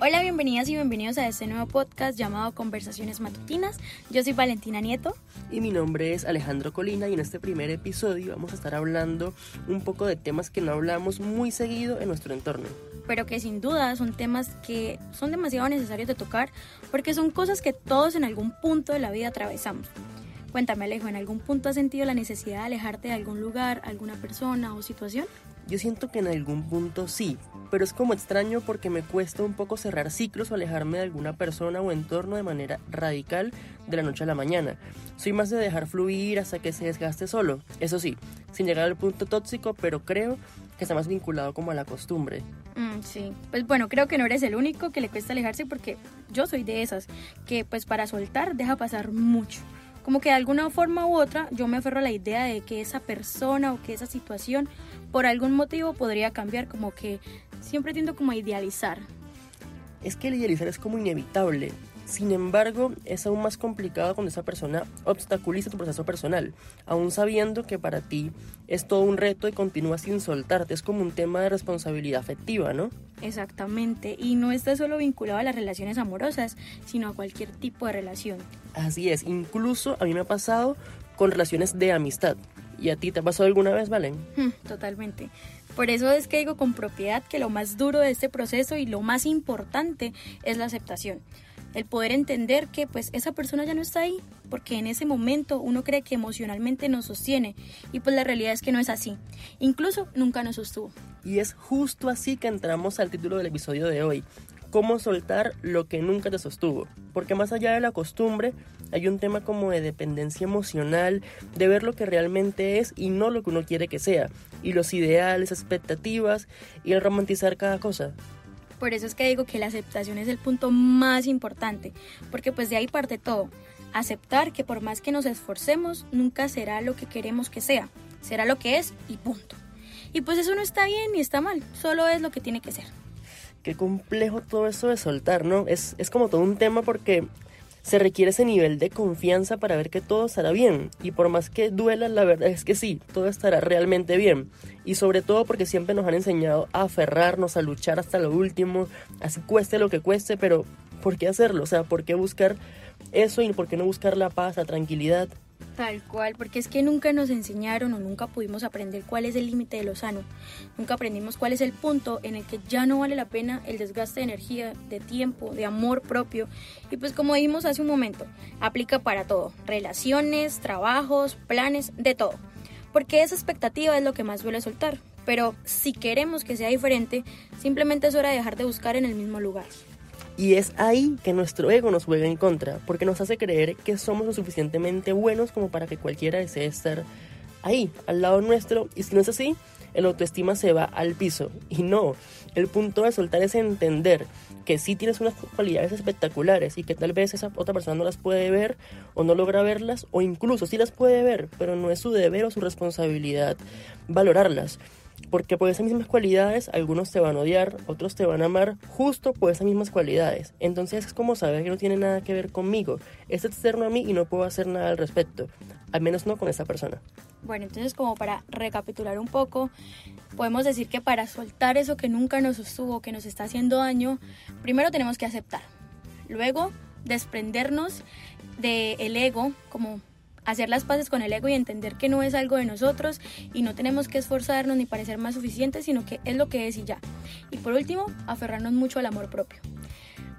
Hola, bienvenidas y bienvenidos a este nuevo podcast llamado Conversaciones Matutinas. Yo soy Valentina Nieto. Y mi nombre es Alejandro Colina y en este primer episodio vamos a estar hablando un poco de temas que no hablamos muy seguido en nuestro entorno. Pero que sin duda son temas que son demasiado necesarios de tocar porque son cosas que todos en algún punto de la vida atravesamos. Cuéntame Alejo, ¿en algún punto has sentido la necesidad de alejarte de algún lugar, alguna persona o situación? Yo siento que en algún punto sí, pero es como extraño porque me cuesta un poco cerrar ciclos o alejarme de alguna persona o entorno de manera radical de la noche a la mañana. Soy más de dejar fluir hasta que se desgaste solo, eso sí, sin llegar al punto tóxico, pero creo que está más vinculado como a la costumbre. Mm, sí, pues bueno, creo que no eres el único que le cuesta alejarse porque yo soy de esas, que pues para soltar deja pasar mucho como que de alguna forma u otra yo me aferro a la idea de que esa persona o que esa situación por algún motivo podría cambiar, como que siempre tiendo como a idealizar. Es que el idealizar es como inevitable. Sin embargo, es aún más complicado cuando esa persona obstaculiza tu proceso personal, aún sabiendo que para ti es todo un reto y continúa sin soltarte. Es como un tema de responsabilidad afectiva, ¿no? Exactamente, y no está solo vinculado a las relaciones amorosas, sino a cualquier tipo de relación. Así es, incluso a mí me ha pasado con relaciones de amistad. ¿Y a ti te ha pasado alguna vez, Valen? Hmm, totalmente. Por eso es que digo con propiedad que lo más duro de este proceso y lo más importante es la aceptación el poder entender que pues esa persona ya no está ahí, porque en ese momento uno cree que emocionalmente nos sostiene y pues la realidad es que no es así. Incluso nunca nos sostuvo. Y es justo así que entramos al título del episodio de hoy, cómo soltar lo que nunca te sostuvo. Porque más allá de la costumbre, hay un tema como de dependencia emocional, de ver lo que realmente es y no lo que uno quiere que sea, y los ideales, expectativas y el romantizar cada cosa. Por eso es que digo que la aceptación es el punto más importante, porque pues de ahí parte todo. Aceptar que por más que nos esforcemos, nunca será lo que queremos que sea, será lo que es y punto. Y pues eso no está bien ni está mal, solo es lo que tiene que ser. Qué complejo todo eso de soltar, ¿no? Es, es como todo un tema porque se requiere ese nivel de confianza para ver que todo estará bien. Y por más que duela, la verdad es que sí, todo estará realmente bien. Y sobre todo porque siempre nos han enseñado a aferrarnos, a luchar hasta lo último, así cueste lo que cueste, pero ¿por qué hacerlo? O sea, ¿por qué buscar eso y por qué no buscar la paz, la tranquilidad? Tal cual, porque es que nunca nos enseñaron o nunca pudimos aprender cuál es el límite de lo sano. Nunca aprendimos cuál es el punto en el que ya no vale la pena el desgaste de energía, de tiempo, de amor propio. Y pues como dijimos hace un momento, aplica para todo. Relaciones, trabajos, planes, de todo. Porque esa expectativa es lo que más suele soltar. Pero si queremos que sea diferente, simplemente es hora de dejar de buscar en el mismo lugar. Y es ahí que nuestro ego nos juega en contra, porque nos hace creer que somos lo suficientemente buenos como para que cualquiera desee estar ahí, al lado nuestro, y si no es así, el autoestima se va al piso. Y no, el punto de soltar es entender que sí tienes unas cualidades espectaculares y que tal vez esa otra persona no las puede ver o no logra verlas, o incluso sí las puede ver, pero no es su deber o su responsabilidad valorarlas. Porque por esas mismas cualidades algunos te van a odiar, otros te van a amar justo por esas mismas cualidades. Entonces es como saber que no tiene nada que ver conmigo. Es externo a mí y no puedo hacer nada al respecto. Al menos no con esa persona. Bueno, entonces como para recapitular un poco, podemos decir que para soltar eso que nunca nos sostuvo, que nos está haciendo daño, primero tenemos que aceptar. Luego, desprendernos del ego como hacer las paces con el ego y entender que no es algo de nosotros y no tenemos que esforzarnos ni parecer más suficientes, sino que es lo que es y ya. Y por último, aferrarnos mucho al amor propio.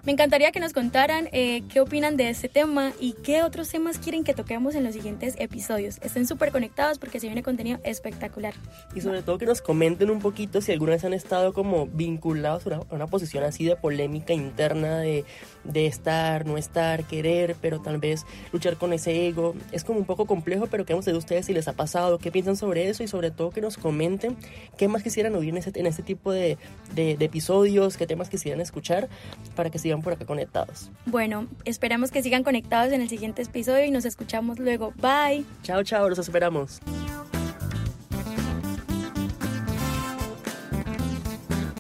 Me encantaría que nos contaran eh, qué opinan de este tema y qué otros temas quieren que toquemos en los siguientes episodios. Estén súper conectados porque se viene contenido espectacular. Y sobre todo que nos comenten un poquito si alguna vez han estado como vinculados a una, posición así de polémica interna de, de estar, no estar, querer, pero tal vez luchar con ese ego. Es como un poco complejo, pero queremos de ustedes si les ha pasado, qué piensan sobre eso y sobre todo que nos comenten qué más quisieran oír en, en este tipo de, de, de episodios, qué temas quisieran escuchar para que por acá conectados. Bueno, esperamos que sigan conectados en el siguiente episodio y nos escuchamos luego. Bye. Chao, chao, los esperamos.